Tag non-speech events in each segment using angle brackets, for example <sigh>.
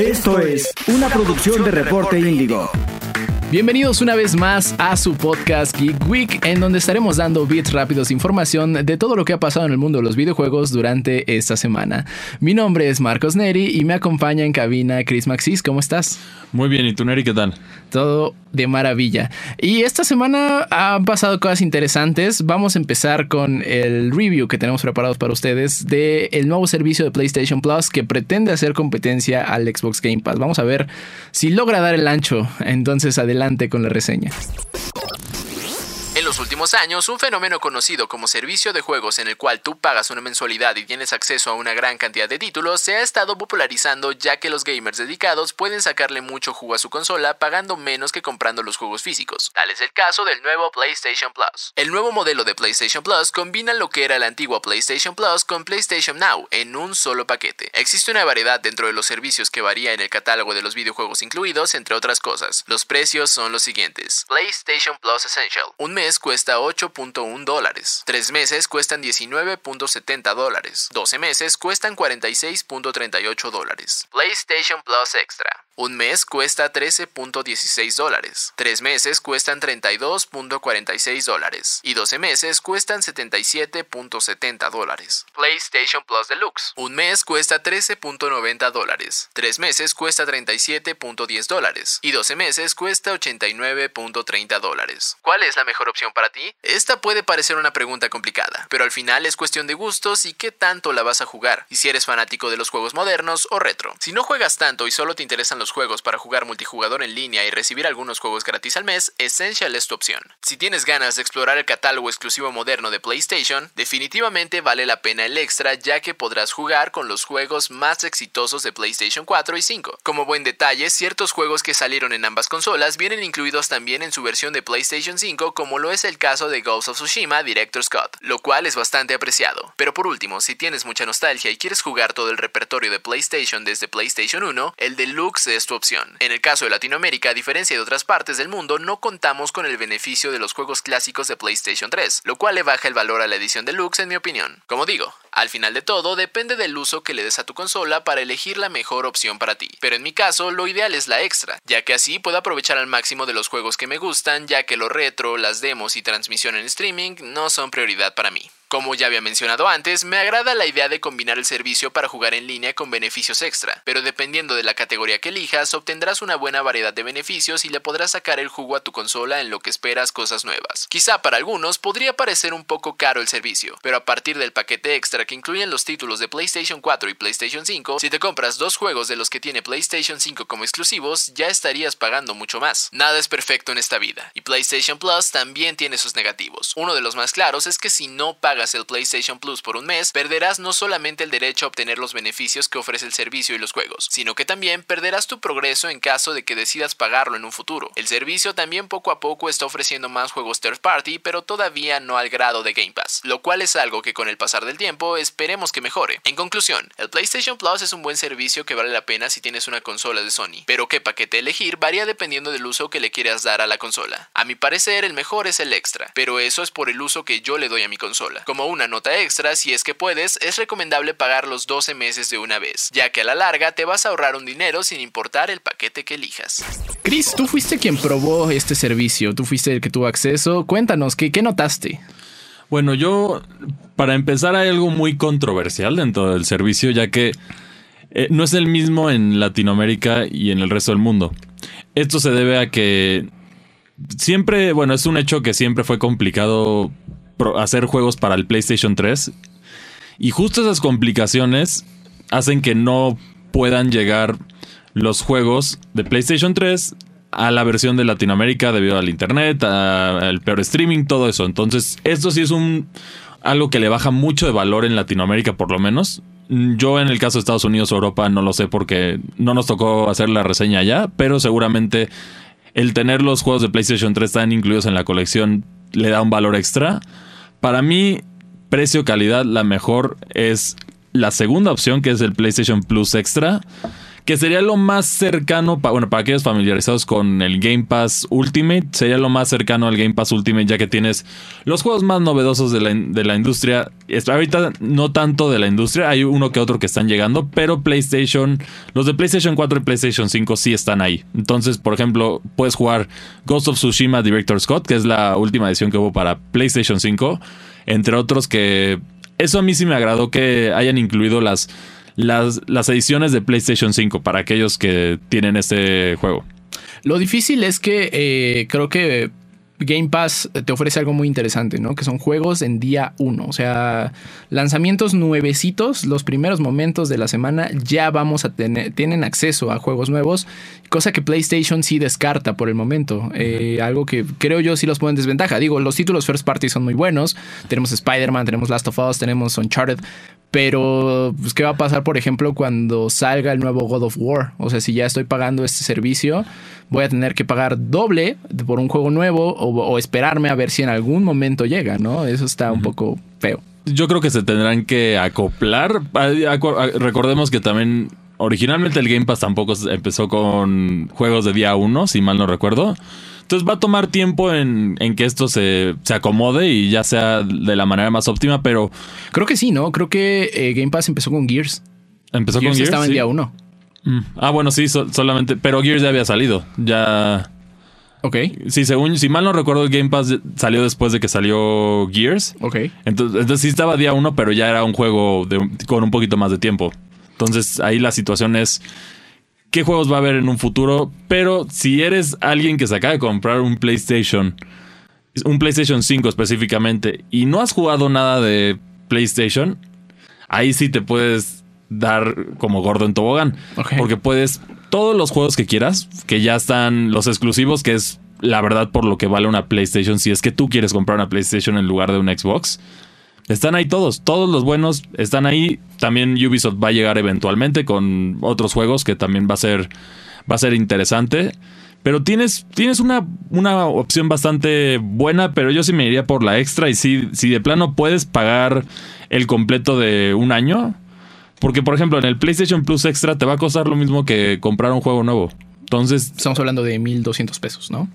Esto es una producción de Reporte Índigo. Bienvenidos una vez más a su podcast Geek Week, en donde estaremos dando bits rápidos información de todo lo que ha pasado en el mundo de los videojuegos durante esta semana. Mi nombre es Marcos Neri y me acompaña en cabina Chris Maxis. ¿Cómo estás? Muy bien, ¿y tú Neri qué tal? Todo de maravilla. Y esta semana han pasado cosas interesantes. Vamos a empezar con el review que tenemos preparados para ustedes del el nuevo servicio de PlayStation Plus que pretende hacer competencia al Xbox Game Pass. Vamos a ver si logra dar el ancho. Entonces, adelante con la reseña. En los últimos años, un fenómeno conocido como servicio de juegos en el cual tú pagas una mensualidad y tienes acceso a una gran cantidad de títulos se ha estado popularizando ya que los gamers dedicados pueden sacarle mucho jugo a su consola pagando menos que comprando los juegos físicos. Tal es el caso del nuevo PlayStation Plus. El nuevo modelo de PlayStation Plus combina lo que era el antiguo PlayStation Plus con PlayStation Now en un solo paquete. Existe una variedad dentro de los servicios que varía en el catálogo de los videojuegos incluidos, entre otras cosas. Los precios son los siguientes. PlayStation Plus Essential. Un mes cuesta 8.1 dólares. 3 meses cuestan 19.70 dólares. 12 meses cuestan 46.38 dólares. PlayStation Plus Extra. Un mes cuesta 13.16 dólares. 3 meses cuestan 32.46 dólares. Y 12 meses cuestan 77.70 dólares. PlayStation Plus Deluxe. Un mes cuesta 13.90 dólares. 3 meses cuesta 37.10 dólares. Y 12 meses cuesta 89.30 dólares. ¿Cuál es la mejor opción para ti? Esta puede parecer una pregunta complicada, pero al final es cuestión de gustos y qué tanto la vas a jugar, y si eres fanático de los juegos modernos o retro. Si no juegas tanto y solo te interesan los juegos para jugar multijugador en línea y recibir algunos juegos gratis al mes, Essential es tu opción. Si tienes ganas de explorar el catálogo exclusivo moderno de PlayStation, definitivamente vale la pena el extra ya que podrás jugar con los juegos más exitosos de PlayStation 4 y 5. Como buen detalle, ciertos juegos que salieron en ambas consolas vienen incluidos también en su versión de PlayStation 5 como lo es el caso de Ghost of Tsushima Director Scott, lo cual es bastante apreciado. Pero por último, si tienes mucha nostalgia y quieres jugar todo el repertorio de PlayStation desde PlayStation 1, el Deluxe es tu opción. En el caso de Latinoamérica, a diferencia de otras partes del mundo, no contamos con el beneficio de los juegos clásicos de PlayStation 3, lo cual le baja el valor a la edición Deluxe en mi opinión. Como digo, al final de todo, depende del uso que le des a tu consola para elegir la mejor opción para ti. Pero en mi caso, lo ideal es la extra, ya que así puedo aprovechar al máximo de los juegos que me gustan, ya que lo retro, las demos y transmisión en streaming no son prioridad para mí. Como ya había mencionado antes, me agrada la idea de combinar el servicio para jugar en línea con beneficios extra, pero dependiendo de la categoría que elijas, obtendrás una buena variedad de beneficios y le podrás sacar el jugo a tu consola en lo que esperas cosas nuevas. Quizá para algunos podría parecer un poco caro el servicio, pero a partir del paquete extra que incluyen los títulos de PlayStation 4 y PlayStation 5, si te compras dos juegos de los que tiene PlayStation 5 como exclusivos, ya estarías pagando mucho más. Nada es perfecto en esta vida, y PlayStation Plus también tiene sus negativos. Uno de los más claros es que si no pagas el PlayStation Plus por un mes, perderás no solamente el derecho a obtener los beneficios que ofrece el servicio y los juegos, sino que también perderás tu progreso en caso de que decidas pagarlo en un futuro. El servicio también poco a poco está ofreciendo más juegos third party, pero todavía no al grado de Game Pass, lo cual es algo que con el pasar del tiempo esperemos que mejore. En conclusión, el PlayStation Plus es un buen servicio que vale la pena si tienes una consola de Sony, pero qué paquete elegir varía dependiendo del uso que le quieras dar a la consola. A mi parecer, el mejor es el extra, pero eso es por el uso que yo le doy a mi consola. Como una nota extra, si es que puedes, es recomendable pagar los 12 meses de una vez, ya que a la larga te vas a ahorrar un dinero sin importar el paquete que elijas. Chris, tú fuiste quien probó este servicio, tú fuiste el que tuvo acceso. Cuéntanos, ¿qué, qué notaste? Bueno, yo, para empezar, hay algo muy controversial dentro del servicio, ya que eh, no es el mismo en Latinoamérica y en el resto del mundo. Esto se debe a que siempre, bueno, es un hecho que siempre fue complicado hacer juegos para el PlayStation 3. Y justo esas complicaciones hacen que no puedan llegar los juegos de PlayStation 3 a la versión de Latinoamérica debido al internet, al peor streaming, todo eso. Entonces, esto sí es un algo que le baja mucho de valor en Latinoamérica, por lo menos. Yo en el caso de Estados Unidos o Europa no lo sé porque no nos tocó hacer la reseña allá, pero seguramente el tener los juegos de PlayStation 3 tan incluidos en la colección le da un valor extra. Para mí, precio-calidad, la mejor es la segunda opción, que es el PlayStation Plus Extra que sería lo más cercano, bueno, para aquellos familiarizados con el Game Pass Ultimate, sería lo más cercano al Game Pass Ultimate, ya que tienes los juegos más novedosos de la, de la industria. Ahorita no tanto de la industria, hay uno que otro que están llegando, pero PlayStation, los de PlayStation 4 y PlayStation 5 sí están ahí. Entonces, por ejemplo, puedes jugar Ghost of Tsushima Director Scott, que es la última edición que hubo para PlayStation 5, entre otros que eso a mí sí me agradó que hayan incluido las, las, las ediciones de PlayStation 5 para aquellos que tienen este juego. Lo difícil es que eh, creo que Game Pass te ofrece algo muy interesante, ¿no? Que son juegos en día uno. O sea, lanzamientos nuevecitos, los primeros momentos de la semana ya vamos a tener, tienen acceso a juegos nuevos, cosa que PlayStation sí descarta por el momento. Eh, algo que creo yo sí los pone en desventaja. Digo, los títulos first party son muy buenos. Tenemos Spider-Man, tenemos Last of Us, tenemos Uncharted. Pero, pues, ¿qué va a pasar, por ejemplo, cuando salga el nuevo God of War? O sea, si ya estoy pagando este servicio, voy a tener que pagar doble por un juego nuevo o, o esperarme a ver si en algún momento llega, ¿no? Eso está un poco feo. Yo creo que se tendrán que acoplar. Ah, acu- ah, Recordemos que también originalmente el Game Pass tampoco empezó con juegos de día 1, si mal no recuerdo. Entonces va a tomar tiempo en, en que esto se, se acomode y ya sea de la manera más óptima, pero Creo que sí, ¿no? Creo que eh, Game Pass empezó con Gears. empezó Gears con Gears. estaba en sí. día uno. Mm. Ah, bueno, sí, so- solamente. Pero Gears ya había salido. Ya. Ok, Sí, según. Si mal no recuerdo, el Game Pass salió después de que salió Gears. ok. Entonces, entonces sí estaba día uno, pero ya era un juego de- con un poquito más de tiempo. Entonces ahí la situación es. ¿Qué juegos va a haber en un futuro? Pero si eres alguien que se acaba de comprar un PlayStation, un PlayStation 5 específicamente, y no has jugado nada de PlayStation, ahí sí te puedes dar como gordo en tobogán. Porque puedes, todos los juegos que quieras, que ya están los exclusivos, que es la verdad por lo que vale una PlayStation, si es que tú quieres comprar una PlayStation en lugar de un Xbox. Están ahí todos, todos los buenos están ahí. También Ubisoft va a llegar eventualmente con otros juegos que también va a ser, va a ser interesante. Pero tienes, tienes una, una opción bastante buena, pero yo sí me iría por la extra. Y si, si de plano puedes pagar el completo de un año, porque por ejemplo en el PlayStation Plus Extra te va a costar lo mismo que comprar un juego nuevo. Entonces, Estamos hablando de 1200 pesos, ¿no?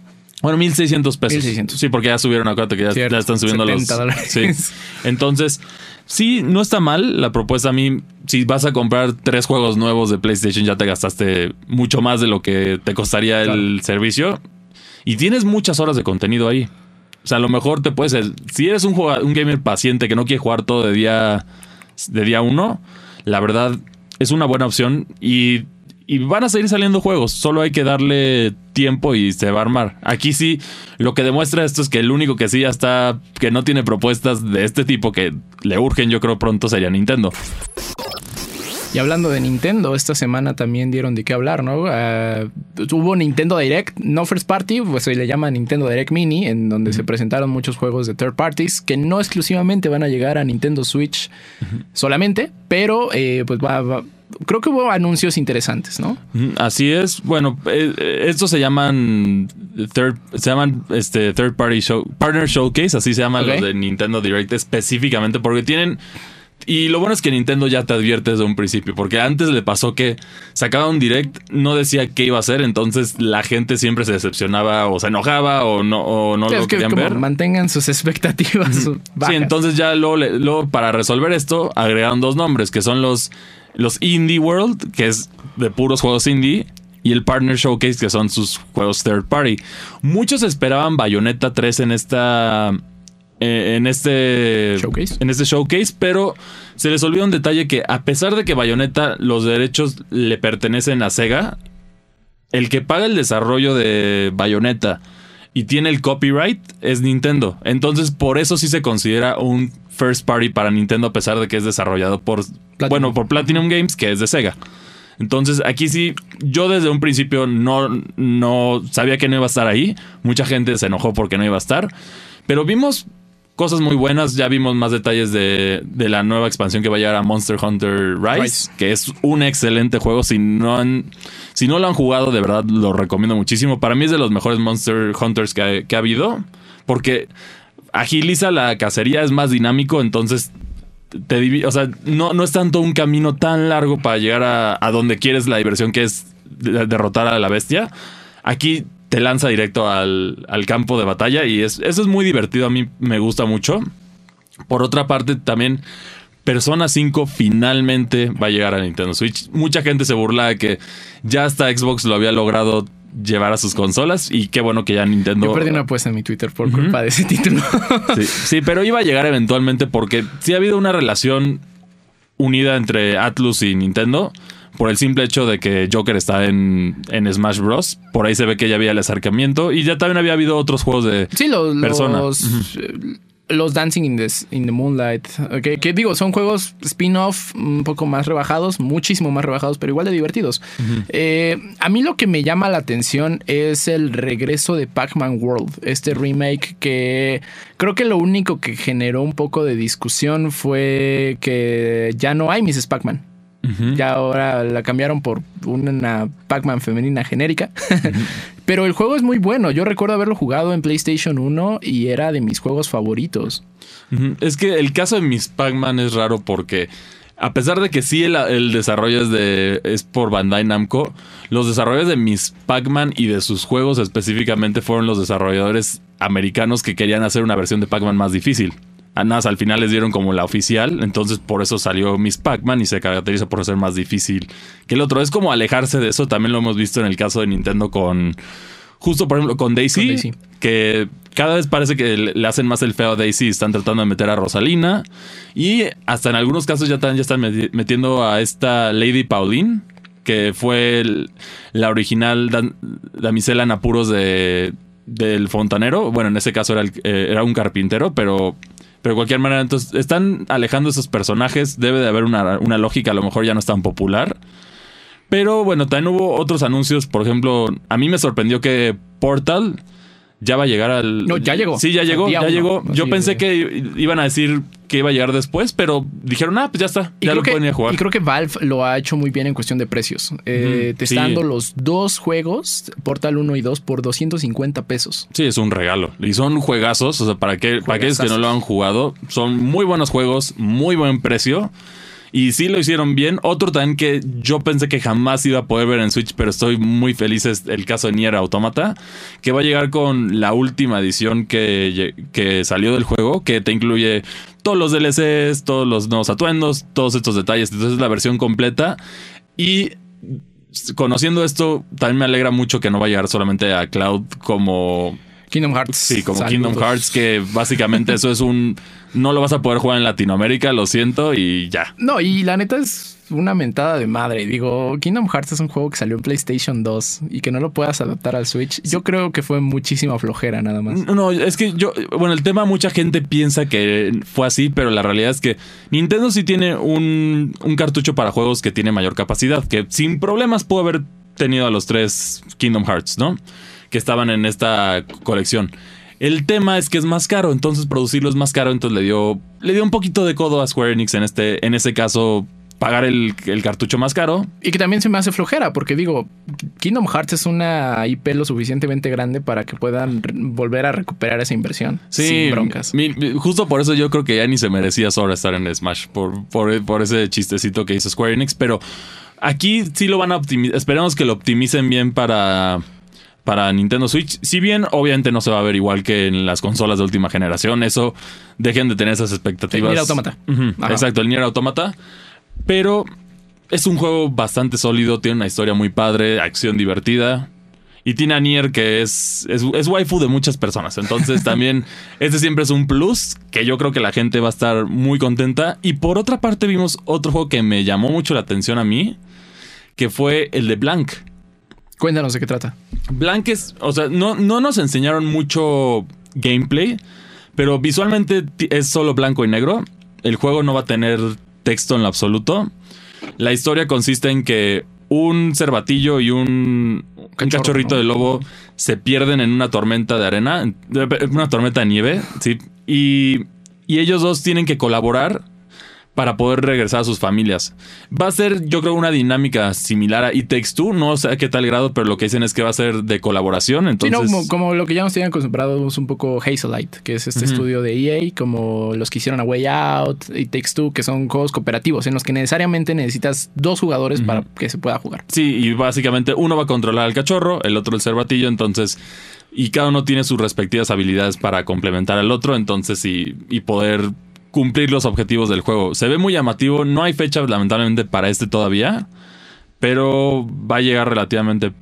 Bueno, 1600 pesos. 1600. Sí, porque ya subieron, acuérdate que ya, Cierto, ya están subiendo 70 los. dólares. Sí. Entonces, sí, no está mal la propuesta. A mí, si vas a comprar tres juegos nuevos de PlayStation, ya te gastaste mucho más de lo que te costaría el servicio. Y tienes muchas horas de contenido ahí. O sea, a lo mejor te puedes. Si eres un, jugador, un gamer paciente que no quiere jugar todo de día, de día uno, la verdad es una buena opción. Y y van a seguir saliendo juegos, solo hay que darle tiempo y se va a armar. Aquí sí, lo que demuestra esto es que el único que sí ya está, que no tiene propuestas de este tipo que le urgen, yo creo pronto sería Nintendo. Y hablando de Nintendo, esta semana también dieron de qué hablar, ¿no? Ah, hubo Nintendo Direct, no first party, pues se le llama Nintendo Direct Mini, en donde se presentaron muchos juegos de third parties que no exclusivamente van a llegar a Nintendo Switch solamente, pero eh, pues va, va- creo que hubo anuncios interesantes, ¿no? Así es. Bueno, eh, eh, estos se llaman third, se llaman este third party show, partner showcase, así se llaman Ok. los de Nintendo Direct específicamente porque tienen y lo bueno es que Nintendo ya te advierte desde un principio, porque antes le pasó que sacaba un direct, no decía qué iba a hacer, entonces la gente siempre se decepcionaba o se enojaba o no, o no lo que querían como ver. mantengan sus expectativas bajas. Sí, entonces ya luego, luego, para resolver esto agregaron dos nombres, que son los, los Indie World, que es de puros juegos indie, y el Partner Showcase, que son sus juegos third party. Muchos esperaban Bayonetta 3 en esta... eh, en este Showcase. en este showcase, pero se les olvidó un detalle que a pesar de que Bayonetta los derechos le pertenecen a Sega, el que paga el desarrollo de Bayonetta y tiene el copyright es Nintendo. Entonces, por eso sí se considera un first party para Nintendo, a pesar de que es desarrollado por, bueno, por Platinum Games, que es de Sega. Entonces, aquí sí, yo desde un principio no, no sabía que no iba a estar ahí. Mucha gente se enojó porque no iba a estar. Pero vimos cosas muy buenas. Ya vimos más detalles de, de la nueva expansión que va a llegar a Monster Hunter Rise, Rise. que es un excelente juego. Si no, han, si no lo han jugado, de verdad lo recomiendo muchísimo. Para mí es de los mejores Monster Hunters que ha, que ha habido, porque agiliza la cacería, es más dinámico, entonces te o sea, no, no es tanto un camino tan largo para llegar a, a donde quieres la diversión que es de- derrotar a la bestia. Aquí te lanza directo al, al campo de batalla y es, eso es muy divertido. A mí me gusta mucho. Por otra parte, también Persona 5 finalmente va a llegar a Nintendo Switch. Mucha gente se burla de que ya hasta Xbox lo había logrado llevar a sus consolas y qué bueno que ya Nintendo... Yo perdí una apuesta en mi Twitter por culpa de ese título. Sí, sí, pero iba a llegar eventualmente porque sí ha habido una relación unida entre Atlus y Nintendo por el simple hecho de que Joker está en, en Smash Bros. Por ahí se ve que ya había el acercamiento y ya también había habido otros juegos de... Sí, los, Persona. los, eh, los Dancing in the, in the Moonlight. ok, que digo, son juegos spin-off un poco más rebajados, muchísimo más rebajados, pero igual de divertidos. Eh, a mí lo que me llama la atención es el regreso de Pac-Man World, este remake que creo que lo único que generó un poco de discusión fue que ya no hay Mrs. Pac-Man. Ya ahora la cambiaron por una Pac-Man femenina genérica. <laughs> Pero el juego es muy bueno. Yo recuerdo haberlo jugado en PlayStation 1 y era de mis juegos favoritos. Es que el caso de Miss Pac-Man es raro porque a pesar de que sí el, el desarrollo es, de, es por Bandai Namco, los desarrollos de Miss Pac-Man y de sus juegos específicamente fueron los desarrolladores americanos que querían hacer una versión de Pac-Man más difícil. Nada, al final les dieron como la oficial, entonces por eso salió Miss Pac-Man y se caracteriza por ser más difícil que el otro. Es como alejarse de eso, también lo hemos visto en el caso de Nintendo con... Justo, por ejemplo, con Daisy, Con Daisy. que cada vez parece que le hacen más el feo a Daisy. Están tratando de meter a Rosalina. Y hasta en algunos casos ya están, ya están meti- metiendo a esta Lady Pauline, que fue el- la original dan- damisela en apuros de, del fontanero. Bueno, en ese caso era, el- eh, era un carpintero, pero... Pero de cualquier manera, entonces están alejando esos personajes. Debe de haber una, una lógica, a lo mejor ya no es tan popular. Pero bueno, también hubo otros anuncios. Por ejemplo, a mí me sorprendió que Portal ya va a llegar al. No, ya llegó. Sí, ya llegó, ya uno. llegó. Yo pensé que iban a decir que iba a llegar después, pero dijeron, ah, pues ya está. Y Ya lo que, pueden ir a jugar. y creo que Valve lo ha hecho muy bien en cuestión de precios. Eh, te sí. está dando los dos juegos, Portal 1 y 2, por 250 pesos. Sí, es un regalo. Y son juegazos. O sea, para, que, para aquellos que no lo han jugado, son muy buenos juegos, muy buen precio. Y sí lo hicieron bien. Otro también que yo pensé que jamás iba a poder ver en Switch, pero estoy muy feliz es el caso de Nier Automata, que va a llegar con la última edición que, que salió del juego, que te incluye todos los DLCs, todos los nuevos atuendos, todos estos detalles. Entonces es la versión completa. Y conociendo esto, también me alegra mucho que no va a llegar solamente a Cloud como Kingdom Hearts. Sí, como Saludos. Kingdom Hearts, que básicamente eso es un. No lo vas a poder jugar en Latinoamérica, lo siento, y ya. No, y la neta es una mentada de madre. Digo, Kingdom Hearts es un juego que salió en PlayStation 2 y que no lo puedas adaptar al Switch. Yo creo que fue muchísima flojera nada más. No, no, es que yo. Bueno, el tema, mucha gente piensa que fue así, pero la realidad es que Nintendo sí tiene un, un cartucho para juegos que tiene mayor capacidad, que sin problemas pudo haber tenido a los tres Kingdom Hearts, ¿no? Que estaban en esta colección. El tema es que es más caro, entonces producirlo es más caro, entonces le dio, le dio un poquito de codo a Square Enix en este, en ese caso, pagar el, el cartucho más caro. Y que también se me hace flojera, porque digo, Kingdom Hearts es una IP lo suficientemente grande para que puedan volver a recuperar esa inversión. Sí, sin broncas. mi- mi- justo por eso yo creo que ya ni se merecía Sora estar en Smash, por, por, por ese chistecito que hizo Square Enix, pero aquí sí lo van a optimizar, esperemos que lo optimicen bien para, para Nintendo Switch, si bien obviamente no se va a ver igual que en las consolas de última generación, eso dejen de tener esas expectativas. El Nier Automata. Exacto, el Nier Automata, pero es un juego bastante sólido, tiene una historia muy padre, acción divertida. Y tiene a Nier que es, es, es waifu de muchas personas. Entonces <laughs> también este siempre es un plus que yo creo que la gente va a estar muy contenta. Y por otra parte vimos otro juego que me llamó mucho la atención a mí, que fue el de Blank. Cuéntanos de qué trata. Blank es, o sea, no, no nos enseñaron mucho gameplay, pero visualmente es solo blanco y negro. El juego no va a tener texto en lo absoluto. La historia consiste en que un cervatillo y un, cachorrito ¿no? de lobo se pierden en una tormenta de arena, en- una tormenta de nieve, sí, y, y ellos dos tienen que colaborar para poder regresar a sus familias. Va a ser, yo creo, una dinámica similar a It Takes Two. No sé a qué tal grado, pero lo que dicen es que va a ser de colaboración. Entonces, sí, no, como, como, lo que ya nos tenían acostumbrados un poco Hazelite, que es este estudio de EA, como los que hicieron a Way Out, It Takes Two, que son juegos cooperativos en los que necesariamente necesitas dos jugadores para que se pueda jugar. Sí, y básicamente uno va a controlar al cachorro, el otro el cervatillo, entonces y cada uno tiene sus respectivas habilidades para complementar al otro, entonces y, y, poder cumplir los objetivos del juego. Se ve muy llamativo, no hay fecha lamentablemente para este todavía, pero va a llegar relativamente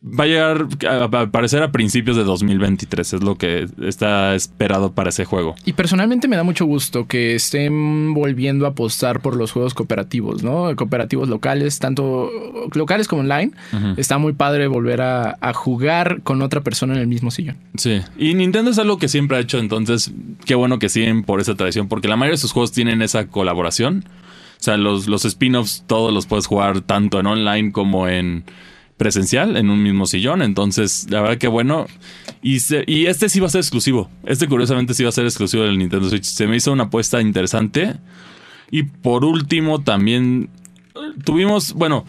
Va a llegar a aparecer a principios de 2023, es lo que está esperado para ese juego. Y personalmente me da mucho gusto que estén volviendo a apostar por los juegos cooperativos, ¿no? Cooperativos locales, tanto locales como online. Está muy padre volver a, a, jugar con otra persona en el mismo sillón. Sí, y Nintendo es algo que siempre ha hecho, entonces qué bueno que siguen por esa tradición, porque la mayoría de sus juegos tienen esa colaboración. O sea, los, los spin-offs todos los puedes jugar tanto en online como en presencial en un mismo sillón. Entonces, la verdad que bueno. Y, este sí va a ser exclusivo. Este curiosamente sí va a ser exclusivo del Nintendo Switch. Se me hizo una apuesta interesante. Y por último, también tuvimos, bueno,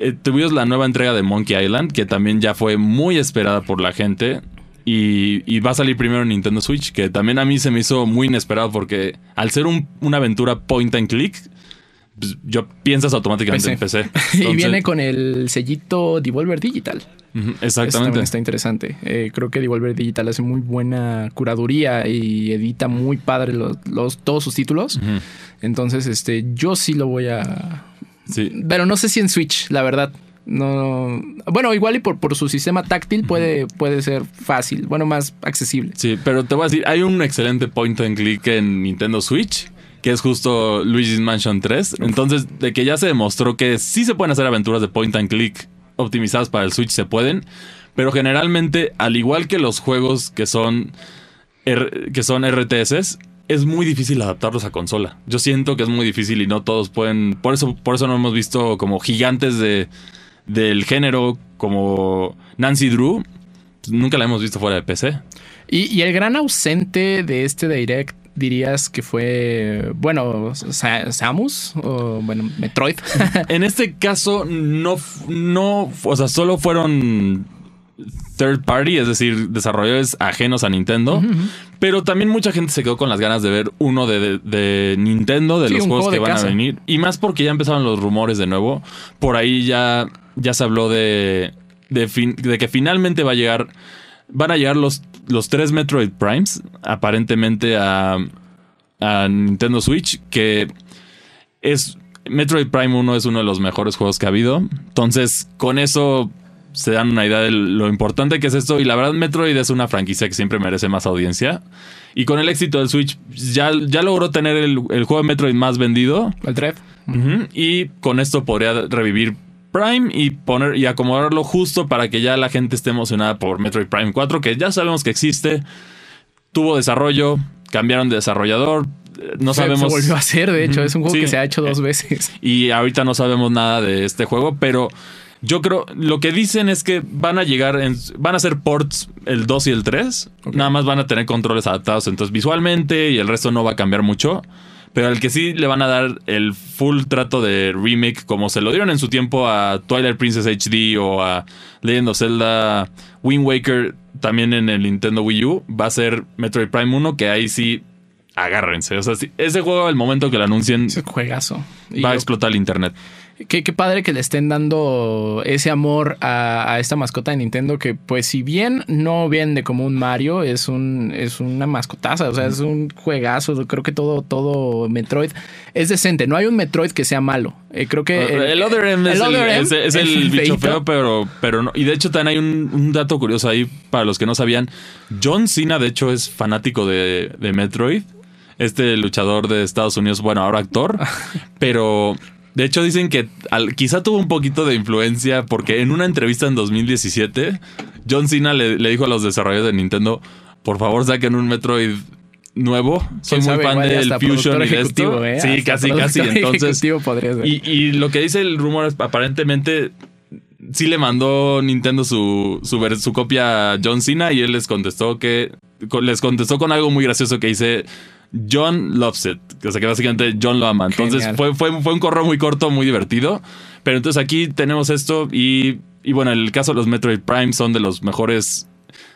eh, tuvimos la nueva entrega de Monkey Island, que también ya fue muy esperada por la gente. Y, va a salir primero en Nintendo Switch, que también a mí se me hizo muy inesperado porque al ser un, una aventura point and click, pues, yo piensas automáticamente en PC. <laughs> y viene con el sellito Devolver Digital. exactamente. Está, interesante. Eh, creo que Devolver Digital hace muy buena curaduría y edita muy padre los, todos sus títulos. Entonces, este, yo sí lo voy a. Sí. Pero no sé si en Switch, la verdad. No. Bueno, igual y por, por su sistema táctil puede, puede ser fácil. Bueno, más accesible. Sí, pero te voy a decir, hay un excelente point and click en Nintendo Switch que es justo Luigi's Mansion 3. Entonces, de que ya se demostró que sí se pueden hacer aventuras de point and click optimizadas para el Switch, se pueden. Pero generalmente, al igual que los juegos que son, que son RTS, es muy difícil adaptarlos a consola. Yo siento que es muy difícil y no todos pueden. Por eso, por eso no hemos visto como gigantes de, del género como Nancy Drew. Nunca la hemos visto fuera de PC. Y, y el gran ausente de este Direct dirías que fue, bueno, Samus o, bueno, Metroid? <laughs> en este caso, no, no, o sea, solo fueron third party, es decir, desarrolladores ajenos a Nintendo. Pero también mucha gente se quedó con las ganas de ver uno de, Nintendo, de los juegos que van a venir. Y más porque ya empezaron los rumores de nuevo. Por ahí ya, ya se habló de, de, de que finalmente va a llegar. Van a llegar los los tres Metroid Primes, aparentemente a, a Nintendo Switch, que es Metroid Prime 1 es uno de los mejores juegos que ha habido. Entonces, con eso se dan una idea de lo importante que es esto. Y la verdad, Metroid es una franquicia que siempre merece más audiencia. Y con el éxito del Switch, ya, ya logró tener el, juego de Metroid más vendido. El Dread. Y con esto podría revivir Prime y poner y acomodarlo justo para que ya la gente esté emocionada por Metroid Prime 4, que ya sabemos que existe. Tuvo desarrollo, cambiaron de desarrollador. No sabemos. Se volvió a hacer, de hecho, es un juego que se ha hecho dos eh, veces. <laughs> Y ahorita no sabemos nada de este juego, pero yo creo, lo que dicen es que van a llegar, en, van a ser ports el 2 y el 3. Nada más van a tener controles adaptados, entonces visualmente y el resto no va a cambiar mucho. Pero al que sí le van a dar el full trato de remake, como se lo dieron en su tiempo a Twilight Princess HD o a Legend of Zelda Wind Waker, también en el Nintendo Wii U, va a ser Metroid Prime 1, que ahí sí agárrense. O sea, ese juego, al momento que lo anuncien, juegazo. va a explotar el internet. Qué, padre que le estén dando ese amor a, esta mascota de Nintendo que pues si bien no vende como un Mario, es un es una mascotaza, o sea, es un juegazo, creo que todo todo Metroid es decente, no hay un Metroid que sea malo. Eh, creo que el, Other M es, el, bicho feo, pero pero no, y de hecho también hay un, dato curioso ahí para los que no sabían, John Cena de hecho es fanático de, de Metroid este luchador de Estados Unidos, bueno, ahora actor, <laughs> pero de hecho, dicen que quizá tuvo un poquito de influencia porque en una entrevista en 2017, John Cena le, dijo a los desarrolladores de Nintendo, por favor saquen un Metroid nuevo. Soy muy fan del Fusion y de esto. ¿eh? Sí, casi, casi. Entonces, y, y, lo que dice el rumor es aparentemente sí le mandó Nintendo su, su, su copia a John Cena y él les contestó que les contestó con algo muy gracioso que dice John loves it O sea que básicamente John lo ama. Entonces fue, fue, fue un correo muy corto, muy divertido. Pero entonces aquí tenemos esto y, y bueno, en el caso de los Metroid Prime son de los mejores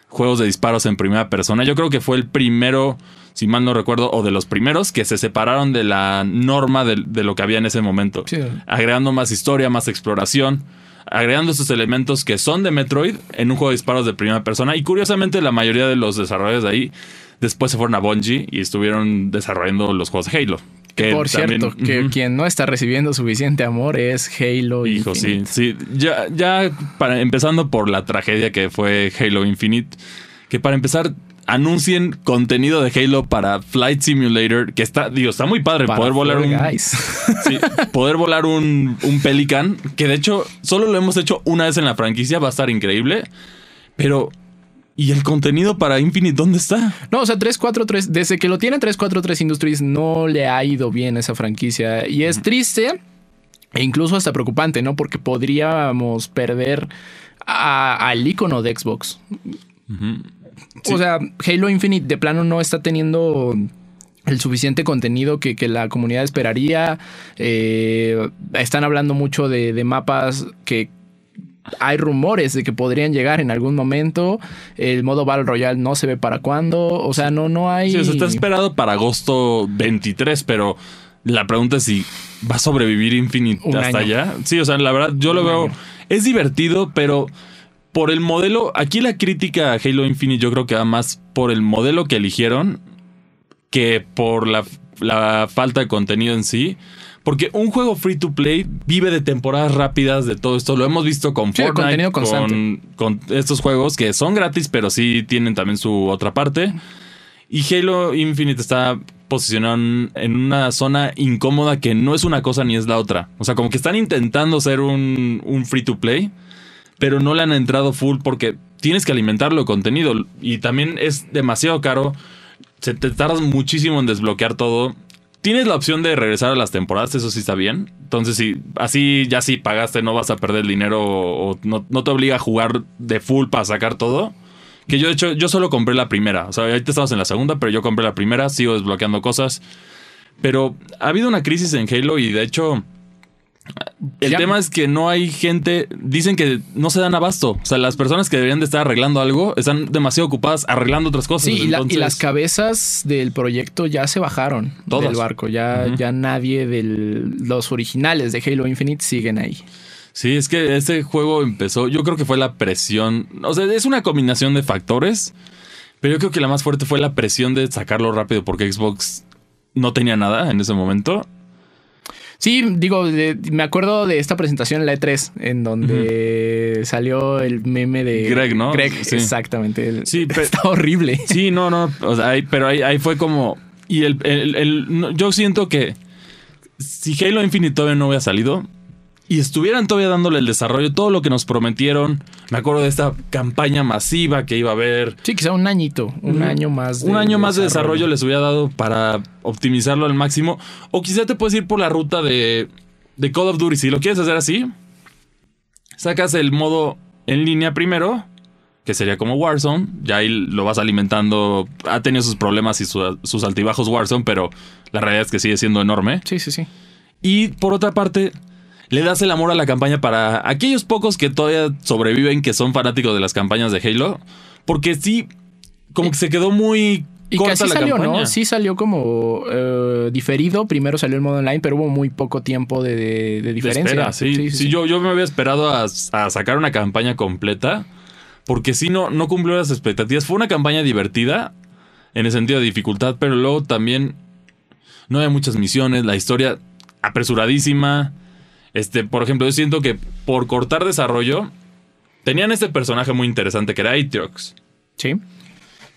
juegos de disparos en primera persona. Yo creo que fue el primero, si mal no recuerdo, o de los primeros que se separaron de la norma de, de lo que había en ese momento. Sí. Agregando más historia, más exploración, agregando esos elementos que son de Metroid en un juego de disparos de primera persona. Y curiosamente la mayoría de los desarrolladores de ahí después se fueron a Bungie y estuvieron desarrollando los juegos de Halo. Que Por también- cierto, que quien no está recibiendo suficiente amor es Halo Hijo, sí, Infinite. sí. Ya, ya para, empezando por la tragedia que fue Halo Infinite, que para empezar anuncien contenido de Halo para Flight Simulator, que está, digo, está muy padre Para poder volar un, <laughs> sí, poder volar un, un Pelican, que de hecho solo lo hemos hecho una vez en la franquicia, va a estar increíble, pero ¿y el contenido para Infinite dónde está? No, o sea, 343, desde que lo tiene 343 Industries no le ha ido bien esa franquicia. Y es triste e incluso hasta preocupante, ¿no? Porque podríamos perder a- al icono de Xbox. O sea, Halo Infinite de plano no está teniendo el suficiente contenido que, que la comunidad esperaría. Eh, están hablando mucho de, de mapas que hay rumores de que podrían llegar en algún momento. El modo Battle Royale no se ve para cuándo. O sea, no, no hay. Sí, o sea, está esperado para agosto 23, pero la pregunta es si va a sobrevivir Infinite Un hasta año. allá. Sí, o sea, la verdad, yo lo veo. año. Es divertido, pero por el modelo. Aquí la crítica a Halo Infinite, yo creo que va más por el modelo que eligieron que por la, la falta de contenido en sí. Porque un juego free to play vive de temporadas rápidas, de todo esto. Lo hemos visto con Sí, Fortnite, con, con estos juegos que son gratis, pero sí tienen también su otra parte. Y Halo Infinite está posicionado en- en una zona incómoda que no es una cosa ni es la otra. O sea, como que están intentando ser un, un free to play, pero no le han entrado full porque tienes que alimentarlo de contenido. Y también es demasiado caro. Se te tardas muchísimo en desbloquear todo. Tienes la opción de regresar a las temporadas, eso sí está bien. Entonces, si así ya si pagaste, no vas a perder dinero o no, no te obliga a jugar de full para sacar todo. Que yo, de hecho, yo solo compré la primera. O sea, ahorita estamos en la segunda, pero yo compré la primera, sigo desbloqueando cosas. Pero ha habido una crisis en Halo y de hecho. El Ya- tema es que no hay gente. Dicen que no se dan abasto. O sea, las personas que deberían de estar arreglando algo están demasiado ocupadas arreglando otras cosas. Sí, y, la- y Entonces- las cabezas del proyecto ya se bajaron Todas. del barco. Ya, ya nadie de los originales de Halo Infinite siguen ahí. Sí, es que este juego empezó. Yo creo que fue la presión. O sea, es una combinación de factores. Pero yo creo que la más fuerte fue la presión de sacarlo rápido porque Xbox no tenía nada en ese momento. Sí, digo, de- me acuerdo de esta presentación en la E3, en donde salió el meme de Greg, ¿no? Greg, Sí. exactamente. El- Sí, <laughs> está horrible. Sí, no, no. O sea, ahí- pero ahí, ahí fue como. Y el, el- el- no, yo siento que si Halo Infinite todavía no hubiera salido y estuvieran todavía dándole el desarrollo, todo lo que nos prometieron. Me acuerdo de esta campaña masiva que iba a haber. Sí, quizá un añito, un año más. Un año más de desarrollo les hubiera dado para optimizarlo al máximo. O quizá te puedes ir por la ruta de, de Call of Duty. Si lo quieres hacer así, sacas el modo en línea primero, que sería como Warzone. Ya ahí lo vas alimentando. Ha tenido sus problemas y su- sus altibajos Warzone, pero la realidad es que sigue siendo enorme. Sí, sí, sí. Y por otra parte, le das el amor a la campaña para aquellos pocos que todavía sobreviven, que son fanáticos de las campañas de Halo. Porque sí, como que se quedó muy Y que así salió, campaña. ¿no? Sí salió como eh, diferido. Primero salió el modo online, pero hubo muy poco tiempo de, de De diferencia. espera, sí. Sí, Yo, yo me había esperado a, a sacar una campaña completa. Porque sí, no, no cumplió las expectativas. Fue una campaña divertida en el sentido de dificultad, pero luego también no había muchas misiones. La historia apresuradísima. Este, por ejemplo, yo siento que por cortar desarrollo, tenían este personaje muy interesante que era Atriox. Sí.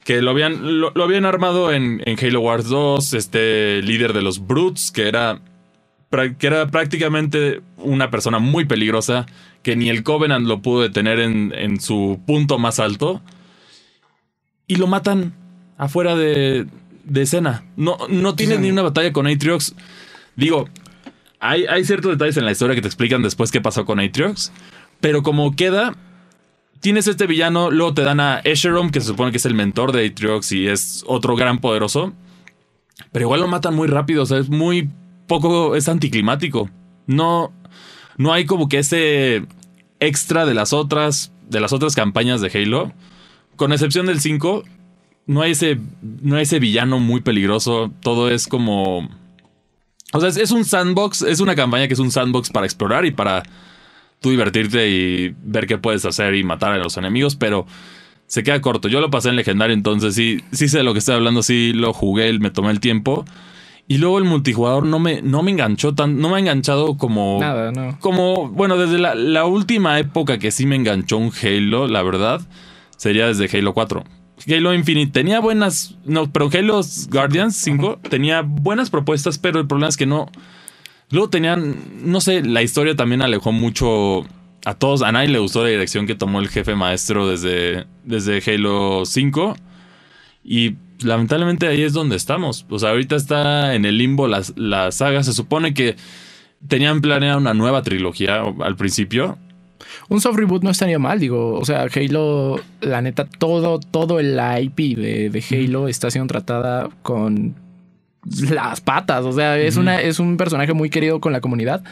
Que lo habían, lo, lo habían armado en, en Halo Wars 2, este líder de los Brutes, que era, que era prácticamente una persona muy peligrosa, que ni el Covenant lo pudo detener en, en su punto más alto. Y lo matan afuera de, de escena. No, no Sí. ni una batalla con Atriox. Digo, hay, ciertos detalles en la historia que te explican después qué pasó con Atriox. Pero como queda, tienes este villano, luego te dan a Esherom, que se supone que es el mentor de Atriox y es otro gran poderoso. Pero igual lo matan muy rápido, o sea, es muy poco, es anticlimático. No, no hay como que ese extra de las otras, de las otras campañas de Halo. Con excepción del 5, no hay ese, no hay ese villano muy peligroso. Todo es como... O sea, es, es un sandbox, es una campaña que es un sandbox para explorar y para tú divertirte y ver qué puedes hacer y matar a los enemigos, pero se queda corto. Yo lo pasé en legendario, entonces sí, sí sé de lo que estoy hablando, sí lo jugué, me tomé el tiempo. Y luego el multijugador no me, no me enganchó tan, no me ha enganchado como. Nada, no. Como, bueno, desde la, la última época que sí me enganchó un Halo, la verdad, sería desde Halo 4. Halo Infinite tenía buenas. No, pero Halo Guardians 5 tenía buenas propuestas, pero el problema es que no. Luego tenían. No sé, la historia también alejó mucho. A todos, a nadie le gustó la dirección que tomó el jefe maestro desde, desde Halo 5. Y lamentablemente ahí es donde estamos. O sea, ahorita está en el limbo la, la saga. Se supone que tenían planeado una nueva trilogía al principio. Un soft reboot no estaría mal, digo. O sea, Halo, la neta, todo, todo el IP de, de Halo está siendo tratada con las patas. O sea, es, una, es un personaje muy querido con la comunidad.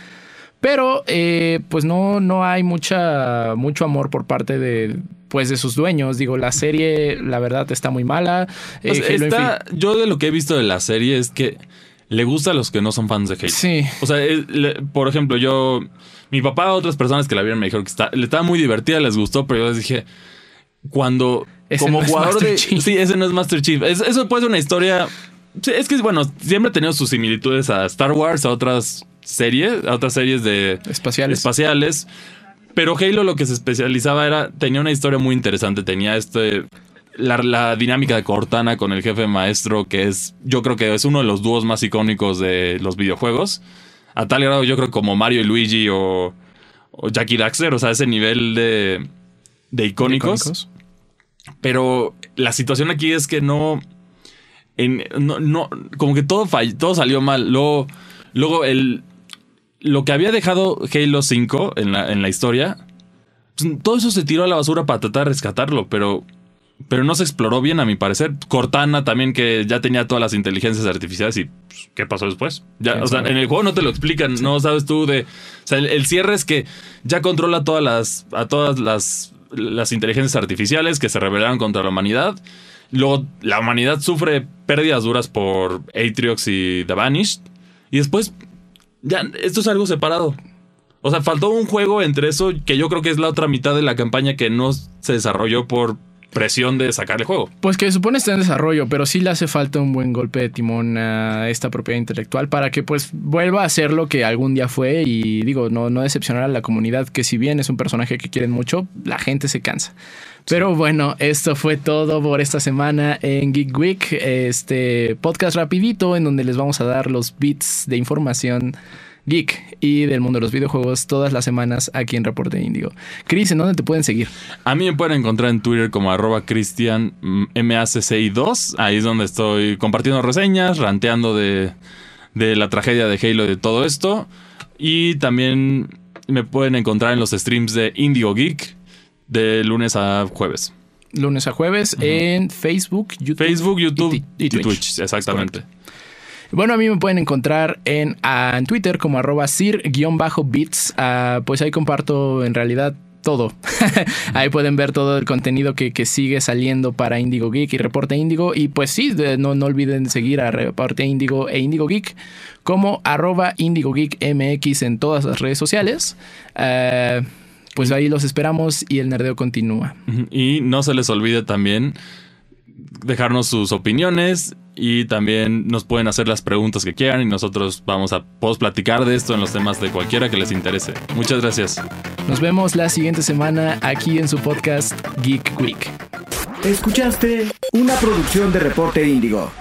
Pero, eh, pues no, no hay mucha, mucho amor por parte de, pues, de sus dueños. Digo, la serie, la verdad, está muy mala. Eh, O sea, Halo está- yo de lo que he visto de la serie es que le gusta a los que no son fans de Halo. Sí. O sea, es- le- por ejemplo, yo, mi papá, otras personas que la vieron me dijeron que está, le estaba muy divertida, les gustó, pero yo les dije, cuando Ese como no jugador Master de, Chief. sí, ese no es Master Chief. Es- eso puede ser una historia. es que bueno, siempre ha tenido sus similitudes a Star Wars, a otras series, a otras series de espaciales. espaciales. Pero Halo lo que se especializaba era, tenía una historia muy interesante, tenía este, la, la dinámica de Cortana con el jefe maestro, que es, yo creo que es uno de los dúos más icónicos de los videojuegos. A tal grado, yo creo como Mario y Luigi o, o Jackie Daxter, o sea, ese nivel de, de icónicos. icónicos. Pero la situación aquí es que no. en- no, no- como que todo, fall- todo salió mal. Luego, luego el, lo que había dejado Halo 5 en la, en la historia, pues, todo eso se tiró a la basura para tratar de rescatarlo, pero, pero no se exploró bien, a mi parecer. Cortana también, que ya tenía todas las inteligencias artificiales y pues, ¿qué pasó después? Ya, ¿Quién o sea, en el juego no te lo explican, no sabes tú de. O sea, el, el cierre es que ya controla todas las, a todas las, las inteligencias artificiales que se rebelaron contra la humanidad. Luego la humanidad sufre pérdidas duras por Atriox y The Vanished. Y después, ya, esto es algo separado. O sea, faltó un juego entre eso que yo creo que es la otra mitad de la campaña que no se desarrolló por presión de sacar el juego. Pues que supone está en desarrollo, pero sí le hace falta un buen golpe de timón a esta propiedad intelectual para que pues vuelva a ser lo que algún día fue y digo, no, no decepcionar a la comunidad, que si bien es un personaje que quieren mucho, la gente se cansa. Pero bueno, esto fue todo por esta semana en Geek Week, este podcast rapidito en donde les vamos a dar los bits de información geek y del mundo de los videojuegos todas las semanas aquí en Reporte Índigo. Chris, ¿en dónde te pueden seguir? A mí me pueden encontrar en Twitter como arroba cristian mm, MACCI2. Ahí es donde estoy compartiendo reseñas, ranteando de, de la tragedia de Halo y de todo esto. Y también me pueden encontrar en los streams de Indigo Geek de lunes a jueves. Lunes a jueves en Facebook, YouTube, Facebook, YouTube y, y Twitch. Exactamente. Bueno, a mí me pueden encontrar en, ah, en Twitter como arroba sir-bits. Ah, pues ahí comparto en realidad todo. <laughs> ahí pueden ver todo el contenido que, que sigue saliendo para Indigo Geek y Reporte Indigo. Y pues sí, no, no olviden seguir a Reporte Indigo e Indigo Geek como arroba Indigo Geek MX en todas las redes sociales. Ah, pues ahí los esperamos y el nerdeo continúa. Y no se les olvide también dejarnos sus opiniones y también nos pueden hacer las preguntas que quieran y nosotros vamos a post platicar de esto en los temas de cualquiera que les interese. Muchas gracias. Nos vemos la siguiente semana aquí en su podcast Geek Week. Escuchaste una producción de Reporte Índigo.